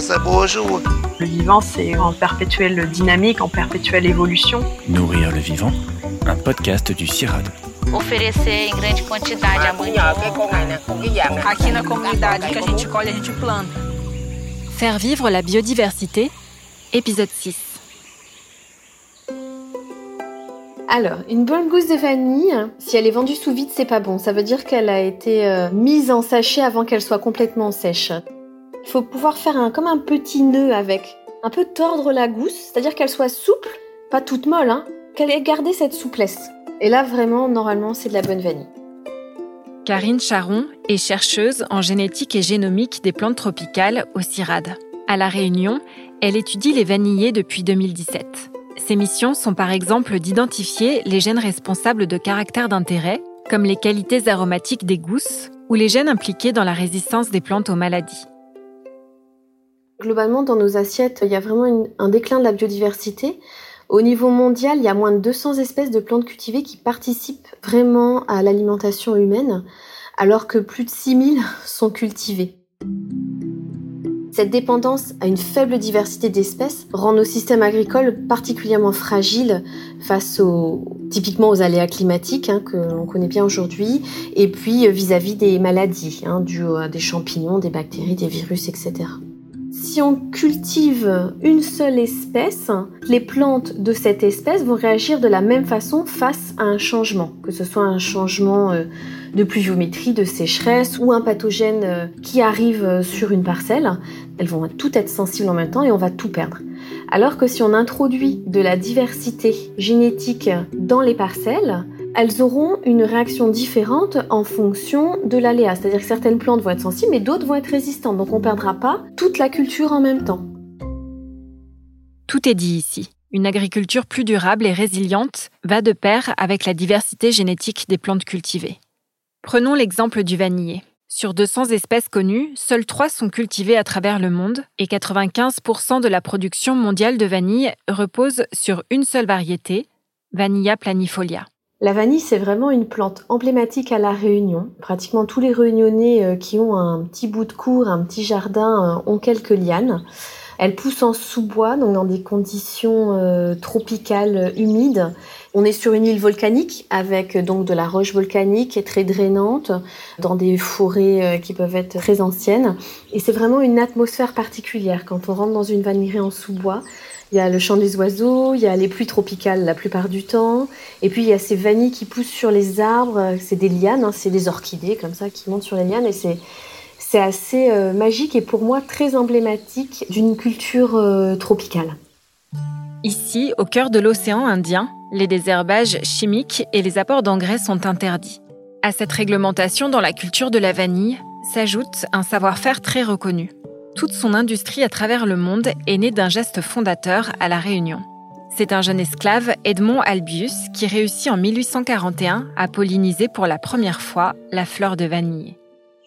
ce beau jour. Le vivant, c'est en perpétuelle dynamique, en perpétuelle évolution. Nourrir le vivant, un podcast du CIRAD. Oferecer em grande quantidade. Aqui na comunidade que a gente colhe, a gente planta. Faire vivre la biodiversité, épisode 6. Alors, une bonne gousse de vanille, si elle est vendue sous vide, c'est pas bon. Ça veut dire qu'elle a été euh, mise en sachet avant qu'elle soit complètement sèche. Il faut pouvoir faire un, comme un petit nœud avec. Un peu tordre la gousse, c'est-à-dire qu'elle soit souple, pas toute molle, hein, qu'elle ait gardé cette souplesse. Et là, vraiment, normalement, c'est de la bonne vanille. Karine Charon est chercheuse en génétique et génomique des plantes tropicales au CIRAD. À La Réunion, elle étudie les vanillés depuis 2017. Ses missions sont par exemple d'identifier les gènes responsables de caractères d'intérêt, comme les qualités aromatiques des gousses, ou les gènes impliqués dans la résistance des plantes aux maladies. Globalement, dans nos assiettes, il y a vraiment un déclin de la biodiversité. Au niveau mondial, il y a moins de 200 espèces de plantes cultivées qui participent vraiment à l'alimentation humaine, alors que plus de 6000 sont cultivées. Cette dépendance à une faible diversité d'espèces rend nos systèmes agricoles particulièrement fragiles face aux, typiquement aux aléas climatiques hein, que l'on connaît bien aujourd'hui, et puis vis-à-vis des maladies hein, dues à des champignons, des bactéries, des virus, etc. Si on cultive une seule espèce, les plantes de cette espèce vont réagir de la même façon face à un changement, que ce soit un changement euh, de pluviométrie, de sécheresse ou un pathogène euh, qui arrive euh, sur une parcelle. Elles vont toutes être sensibles en même temps et on va tout perdre. Alors que si on introduit de la diversité génétique dans les parcelles, elles auront une réaction différente en fonction de l'aléa. C'est-à-dire que certaines plantes vont être sensibles, mais d'autres vont être résistantes. Donc on ne perdra pas toute la culture en même temps. Tout est dit ici. Une agriculture plus durable et résiliente va de pair avec la diversité génétique des plantes cultivées. Prenons l'exemple du vanillé. Sur 200 espèces connues, seules 3 sont cultivées à travers le monde et 95% de la production mondiale de vanille repose sur une seule variété, Vanilla planifolia. La vanille, c'est vraiment une plante emblématique à La Réunion. Pratiquement tous les réunionnais euh, qui ont un petit bout de cour, un petit jardin, euh, ont quelques lianes. Elle pousse en sous-bois, donc dans des conditions euh, tropicales humides. On est sur une île volcanique avec donc de la roche volcanique est très drainante, dans des forêts qui peuvent être très anciennes. Et c'est vraiment une atmosphère particulière quand on rentre dans une vanillerie en sous-bois. Il y a le chant des oiseaux, il y a les pluies tropicales la plupart du temps, et puis il y a ces vanilles qui poussent sur les arbres, c'est des lianes, hein, c'est des orchidées comme ça qui montent sur les lianes, et c'est assez euh, magique et pour moi très emblématique d'une culture euh, tropicale. Ici, au cœur de l'océan Indien, les désherbages chimiques et les apports d'engrais sont interdits. À cette réglementation dans la culture de la vanille s'ajoute un savoir-faire très reconnu. Toute son industrie à travers le monde est née d'un geste fondateur à La Réunion. C'est un jeune esclave, Edmond Albius, qui réussit en 1841 à polliniser pour la première fois la fleur de vanille.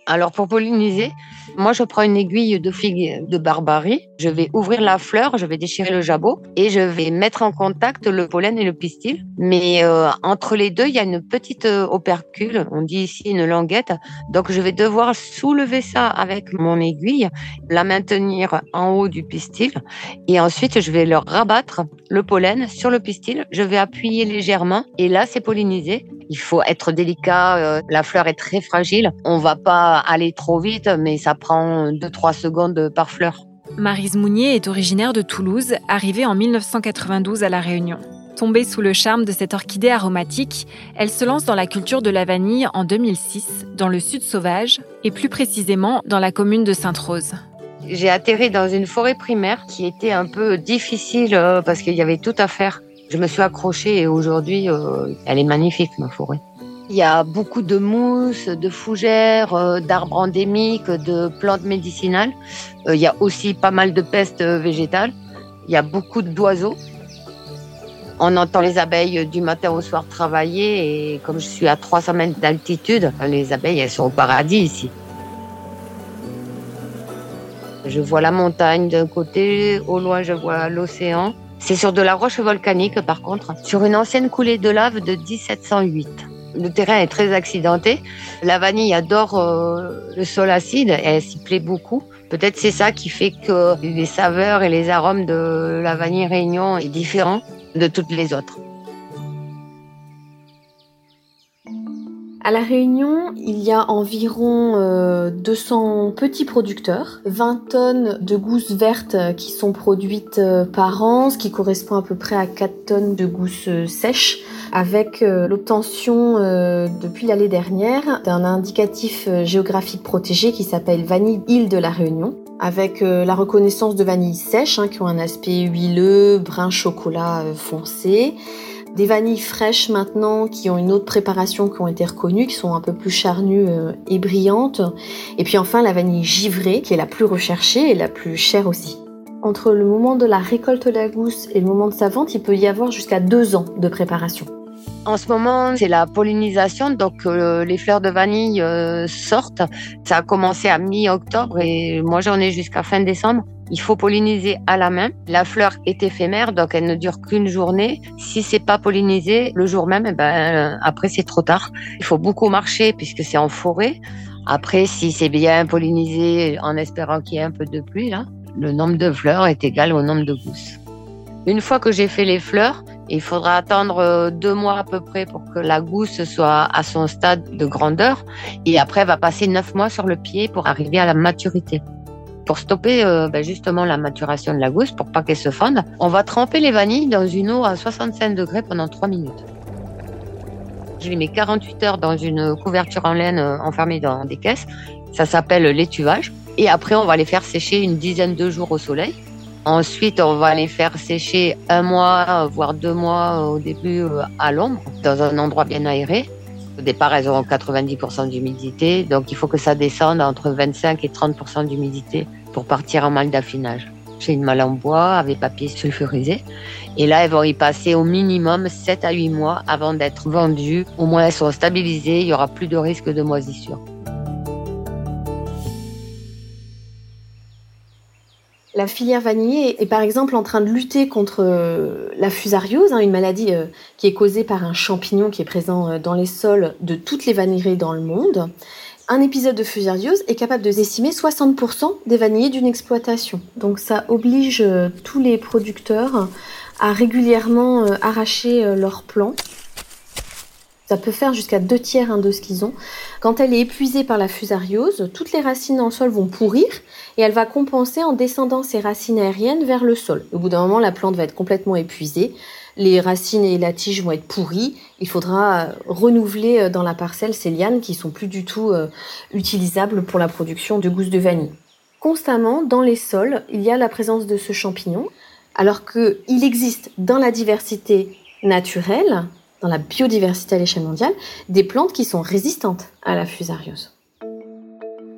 Alors pour polliniser, moi je prends une aiguille de figue de barbarie, je vais ouvrir la fleur, je vais déchirer le jabot et je vais mettre en contact le pollen et le pistil. Mais euh, entre les deux, il y a une petite euh, opercule, on dit ici une languette. Donc je vais devoir soulever ça avec mon aiguille, la maintenir en haut du pistil et ensuite je vais le rabattre le pollen sur le pistil. Je vais appuyer légèrement et là c'est pollinisé. Il faut être délicat, euh, la fleur est très fragile. On va pas aller trop vite, mais ça prend 2-3 secondes par fleur. Marise Mounier est originaire de Toulouse, arrivée en 1992 à La Réunion. Tombée sous le charme de cette orchidée aromatique, elle se lance dans la culture de la vanille en 2006, dans le sud sauvage, et plus précisément dans la commune de Sainte-Rose. J'ai atterri dans une forêt primaire qui était un peu difficile euh, parce qu'il y avait tout à faire. Je me suis accrochée et aujourd'hui, euh, elle est magnifique, ma forêt. Il y a beaucoup de mousses, de fougères, euh, d'arbres endémiques, de plantes médicinales. Il y a aussi pas mal de pestes végétales. Il y a beaucoup d'oiseaux. On entend les abeilles du matin au soir travailler et comme je suis à 300 mètres d'altitude, les abeilles, elles sont au paradis ici. Je vois la montagne d'un côté, au loin je vois l'océan. C'est sur de la roche volcanique par contre, sur une ancienne coulée de lave de 1708. Le terrain est très accidenté. La vanille adore euh, le sol acide elle s'y plaît beaucoup Peut-être c'est ça qui fait que les saveurs et les arômes de la vanille réunion est différent de toutes les autres. À La Réunion, il y a environ 200 euh, petits producteurs, 20 tonnes de gousses vertes qui sont produites euh, par an, ce qui correspond à peu près à 4 tonnes de gousses euh, sèches, avec l'obtention depuis l'année dernière d'un indicatif géographique protégé qui s'appelle Vanille Île de La Réunion avec la reconnaissance de vanille sèche hein, qui ont un aspect huileux, brun chocolat foncé, des vanilles fraîches maintenant qui ont une autre préparation qui ont été reconnues, qui sont un peu plus charnues euh, et brillantes. Et puis enfin la vanille givrée qui est la plus recherchée et la plus chère aussi. Entre le moment de la récolte de la gousse et le moment de sa vente, il peut y avoir jusqu'à deux ans de préparation. En ce moment, c'est la pollinisation, donc euh, les fleurs de vanille euh, sortent. Ça a commencé à mi-octobre et moi j'en ai jusqu'à fin décembre. Il faut polliniser à la main. La fleur est éphémère, donc elle ne dure qu'une journée. Si c'est pas pollinisé le jour même, eh ben, euh, après c'est trop tard. Il faut beaucoup marcher puisque c'est en forêt. Après, si c'est bien pollinisé, en espérant qu'il y ait un peu de pluie, là, le nombre de fleurs est égal au nombre de gousses. Une fois que j'ai fait les fleurs, il faudra attendre euh, deux mois à peu près pour que la gousse soit à son stade de grandeur. Et après, elle va passer neuf mois sur le pied pour arriver à la maturité. Pour stopper euh, ben justement la maturation de la gousse, pour pas qu'elle se fonde, on va tremper les vanilles dans une eau à 65 degrés pendant trois minutes. Je les mets 48 heures dans une couverture en laine euh, enfermée dans des caisses. Ça s'appelle l'étuvage. Et après, on va les faire sécher une dizaine de jours au soleil. Ensuite, on va les faire sécher un mois, voire deux mois au début euh, à l'ombre, dans un endroit bien aéré. Au départ, elles auront 90% d'humidité, donc il faut que ça descende entre 25 et 30% d'humidité pour partir en malle d'affinage. J'ai une malle en bois avec papier sulfurisé. Et là, elles vont y passer au minimum 7 à 8 mois avant d'être vendues. Au moins, elles sont stabilisées, il y aura plus de risque de moisissure. La filière vanillée est par exemple en train de lutter contre euh, la fusariose, hein, une maladie euh, qui est causée par un champignon qui est présent euh, dans les sols de toutes les vanilleries dans le monde. Un épisode de fusariose est capable de décimer 60% des vanillés d'une exploitation. Donc ça oblige tous les producteurs à régulièrement arracher leurs plants ça peut faire jusqu'à deux tiers hein, de ce qu'ils ont. Quand elle est épuisée par la fusariose, toutes les racines le sol vont pourrir et elle va compenser en descendant ses racines aériennes vers le sol. Au bout d'un moment, la plante va être complètement épuisée. Les racines et la tige vont être pourries. Il faudra euh, renouveler euh, dans la parcelle ces lianes qui sont plus du tout euh, utilisables pour la production de gousses de vanille. Constamment, dans les sols, il y a la présence de ce champignon, alors qu'il existe dans la diversité naturelle dans la biodiversité à l'échelle mondiale, des plantes qui sont résistantes à la fusariose.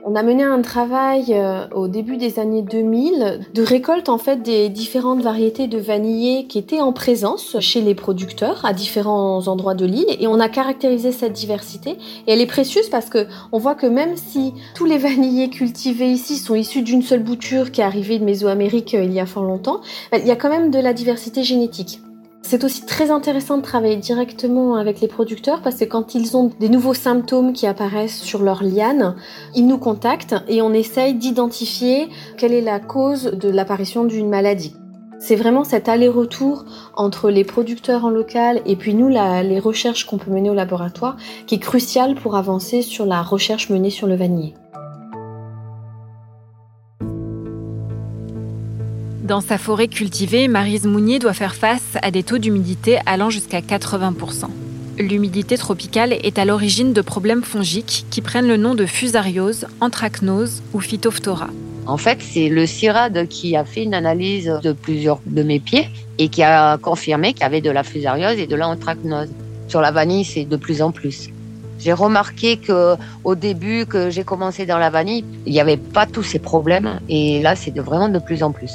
On a mené un travail euh, au début des années 2000 de récolte en fait des différentes variétés de vanillés qui étaient en présence chez les producteurs à différents endroits de l'île et on a caractérisé cette diversité et elle est précieuse parce que on voit que même si tous les vanillés cultivés ici sont issus d'une seule bouture qui est arrivée de Mésoamérique euh, il y a fort longtemps, ben, il y a quand même de la diversité génétique. C'est aussi très intéressant de travailler directement avec les producteurs parce que quand ils ont des nouveaux symptômes qui apparaissent sur leur liane, ils nous contactent et on essaye d'identifier quelle est la cause de l'apparition d'une maladie. C'est vraiment cet aller-retour entre les producteurs en local et puis nous, les recherches qu'on peut mener au laboratoire qui est crucial pour avancer sur la recherche menée sur le vanillé. Dans sa forêt cultivée, Marise Mounier doit faire face à des taux d'humidité allant jusqu'à 80%. L'humidité tropicale est à l'origine de problèmes fongiques qui prennent le nom de fusariose, anthracnose ou phytophthora. En fait, c'est le CIRAD qui a fait une analyse de plusieurs de mes pieds et qui a confirmé qu'il y avait de la fusariose et de l'anthracnose. Sur la vanille, c'est de plus en plus. J'ai remarqué que au début que j'ai commencé dans la vanille, il n'y avait pas tous ces problèmes et là, c'est vraiment de plus en plus.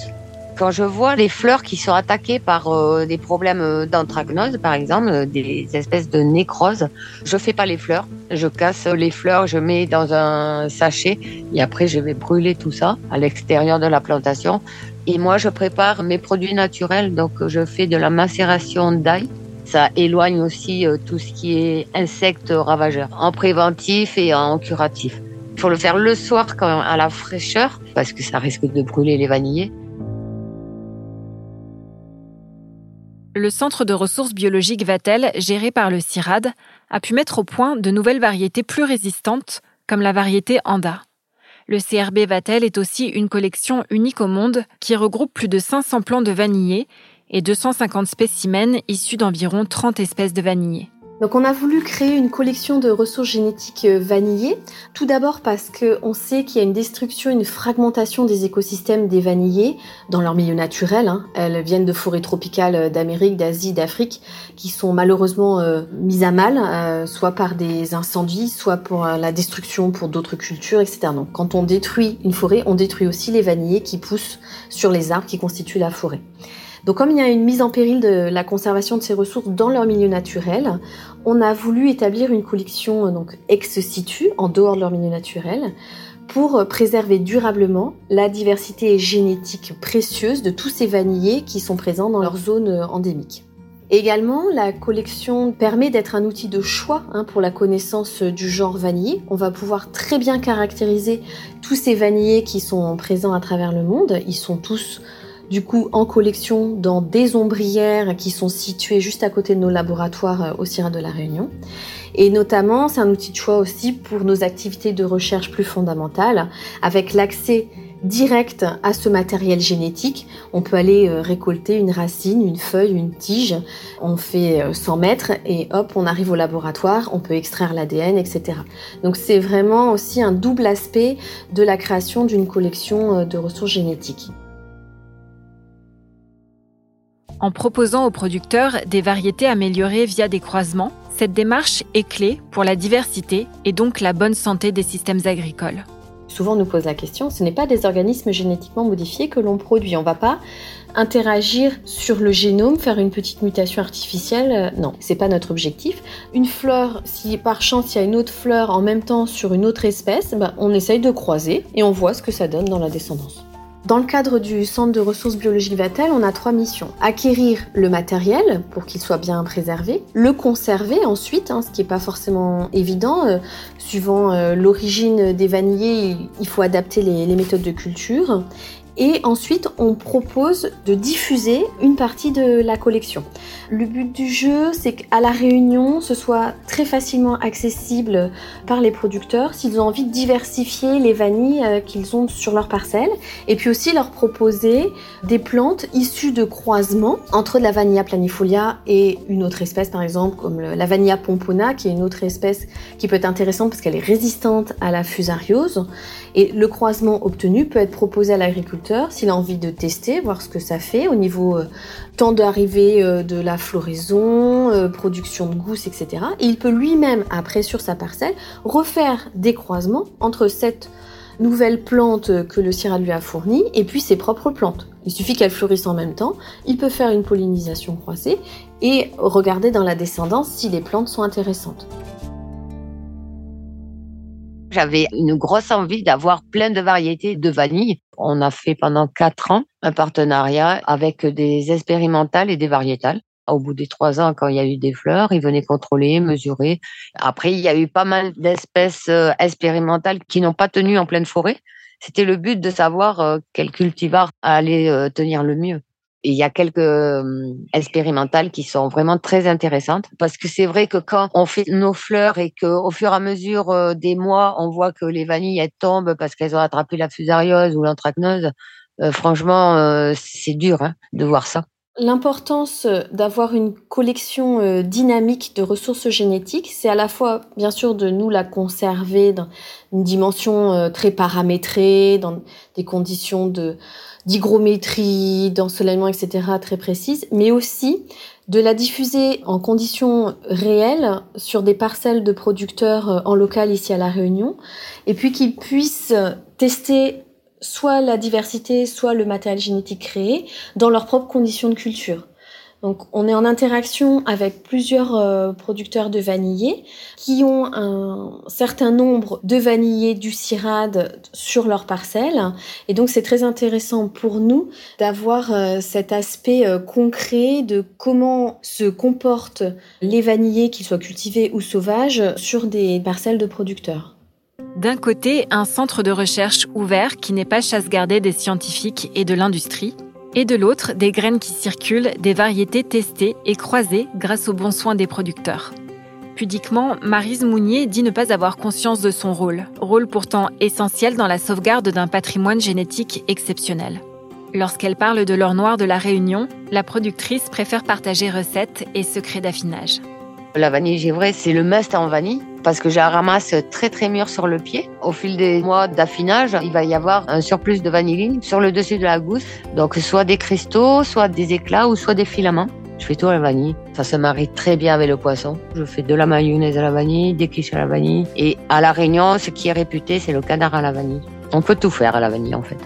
Quand je vois les fleurs qui sont attaquées par euh, des problèmes euh, d'anthracnose, par exemple, euh, des espèces de nécrose, je fais pas les fleurs. Je casse les fleurs, je mets dans un sachet et après je vais brûler tout ça à l'extérieur de la plantation. Et moi, je prépare mes produits naturels, donc je fais de la macération d'ail. Ça éloigne aussi tout ce qui est insectes ravageurs, en préventif et en curatif. Il faut le faire le soir quand à la fraîcheur parce que ça risque de brûler les vanillés. Le centre de ressources biologiques Vatel, géré par le CIRAD, a pu mettre au point de nouvelles variétés plus résistantes, comme la variété Anda. Le CRB Vatel est aussi une collection unique au monde qui regroupe plus de 500 plants de vanillés et 250 spécimens issus d'environ 30 espèces de vanillés. Donc on a voulu créer une collection de ressources génétiques euh, vanillées, tout d'abord parce qu'on sait qu'il y a une destruction, une fragmentation des écosystèmes des vanillés dans leur milieu naturel. Hein. Elles viennent de forêts tropicales euh, d'Amérique, d'Asie, d'Afrique, qui sont malheureusement euh, mises à mal, soit par des incendies, soit pour la destruction pour d'autres cultures, etc. Donc quand on détruit une forêt, on détruit aussi les vanillés qui poussent sur les arbres qui constituent la forêt. Donc comme il y a une mise en péril de la conservation de ces ressources dans leur milieu naturel, on a voulu établir une collection euh, ex situ, en dehors de leur milieu naturel, pour préserver durablement la diversité génétique précieuse de tous ces vanillés qui sont présents dans leur zone euh, endémique. Également, la collection permet d'être un outil de choix hein, pour la connaissance euh, du genre vanillé. On va pouvoir très bien caractériser tous ces vanillés qui sont présents à travers le monde. Ils sont tous du coup en collection dans des ombrières qui sont situées juste à côté de nos laboratoires euh, au CIRA de la Réunion. Et notamment, c'est un outil de choix aussi pour nos activités de recherche plus fondamentales, avec l'accès direct à ce matériel génétique. On peut aller euh, récolter une racine, une feuille, une tige. On fait 100 euh, mètres et hop, on arrive au laboratoire, on peut extraire l'ADN, etc. Donc c'est vraiment aussi un double aspect de la création d'une collection de ressources génétiques en proposant aux producteurs des variétés améliorées via des croisements. Cette démarche est clé pour la diversité et donc la bonne santé des systèmes agricoles. Souvent on nous pose la question, ce n'est pas des organismes génétiquement modifiés que l'on produit. On ne va pas interagir sur le génome, faire une petite mutation artificielle. Euh, non, c'est pas notre objectif. Une fleur, si par chance il y a une autre fleur en même temps sur une autre espèce, ben, on essaye de croiser et on voit ce que ça donne dans la descendance. Dans le cadre du Centre de ressources biologiques Vatel, on a trois missions. Acquérir le matériel pour qu'il soit bien préservé, le conserver ensuite, hein, ce qui n'est pas forcément évident. Euh, suivant euh, l'origine des vanillés, il faut adapter les, les méthodes de culture. Et ensuite, on propose de diffuser une partie de la collection. Le but du jeu, c'est qu'à la réunion, ce soit très facilement accessible par les producteurs s'ils ont envie de diversifier les vanilles euh, qu'ils ont sur leur parcelle. Et puis aussi leur proposer des plantes issues de croisements entre la vanilla planifolia et une autre espèce, par exemple, comme la vanilla pompona, qui est une autre espèce qui peut être intéressante parce qu'elle est résistante à la fusariose. Et le croisement obtenu peut être proposé à l'agriculteur s'il a envie de tester, voir ce que ça fait au niveau euh, temps d'arrivée euh, de la floraison, euh, production de gousses, etc. Et il peut lui-même, après sur sa parcelle, refaire des croisements entre cette nouvelle plante que le CIRA lui a fournie et puis ses propres plantes. Il suffit qu'elles fleurissent en même temps, il peut faire une pollinisation croisée et regarder dans la descendance si les plantes sont intéressantes. J'avais une grosse envie d'avoir plein de variétés de vanille. On a fait pendant quatre ans un partenariat avec des expérimentales et des variétales. Au bout des trois ans, quand il y a eu des fleurs, ils venaient contrôler, mesurer. Après, il y a eu pas mal d'espèces euh, expérimentales qui n'ont pas tenu en pleine forêt. C'était le but de savoir euh, quel cultivar allait euh, tenir le mieux. Il y a quelques euh, expérimentales qui sont vraiment très intéressantes parce que c'est vrai que quand on fait nos fleurs et qu'au fur et à mesure euh, des mois, on voit que les vanilles tombent parce qu'elles ont attrapé la fusariose ou l'anthracnose, euh, franchement, c'est dur hein, de voir ça. L'importance d'avoir une collection dynamique de ressources génétiques, c'est à la fois, bien sûr, de nous la conserver dans une dimension très paramétrée, dans des conditions de, d'hygrométrie, d'ensoleillement, etc. très précises, mais aussi de la diffuser en conditions réelles sur des parcelles de producteurs euh, en local ici à La Réunion, et puis qu'ils puissent tester soit la diversité, soit le matériel génétique créé dans leurs propres conditions de culture. Donc on est en interaction avec plusieurs euh, producteurs de vanillés qui ont un certain nombre de vanillés du CIRAD sur leur parcelle. Et donc c'est très intéressant pour nous d'avoir euh, cet aspect euh, concret de comment se comportent les vanillés, qu'ils soient cultivés ou sauvages, sur des parcelles de producteurs. D'un côté, un centre de recherche ouvert qui n'est pas chasse-gardée des scientifiques et de l'industrie, et de l'autre, des graines qui circulent, des variétés testées et croisées grâce aux bons soins des producteurs. Pudiquement, Marise Mounier dit ne pas avoir conscience de son rôle, rôle pourtant essentiel dans la sauvegarde d'un patrimoine génétique exceptionnel. Lorsqu'elle parle de l'or noir de la Réunion, la productrice préfère partager recettes et secrets d'affinage. La vanille givrée, c'est le must en vanille parce que je la ramasse très très mûre sur le pied. Au fil des mois d'affinage, il va y avoir un surplus de vanilline sur le dessus de la gousse. Donc soit des cristaux, soit des éclats ou soit des filaments. Je fais tout à la vanille. Ça se marie très bien avec le poisson. Je fais de la mayonnaise à la vanille, des quiches à la vanille. Et à La Réunion, ce qui est réputé, c'est le canard à la vanille. On peut tout faire à la vanille en fait.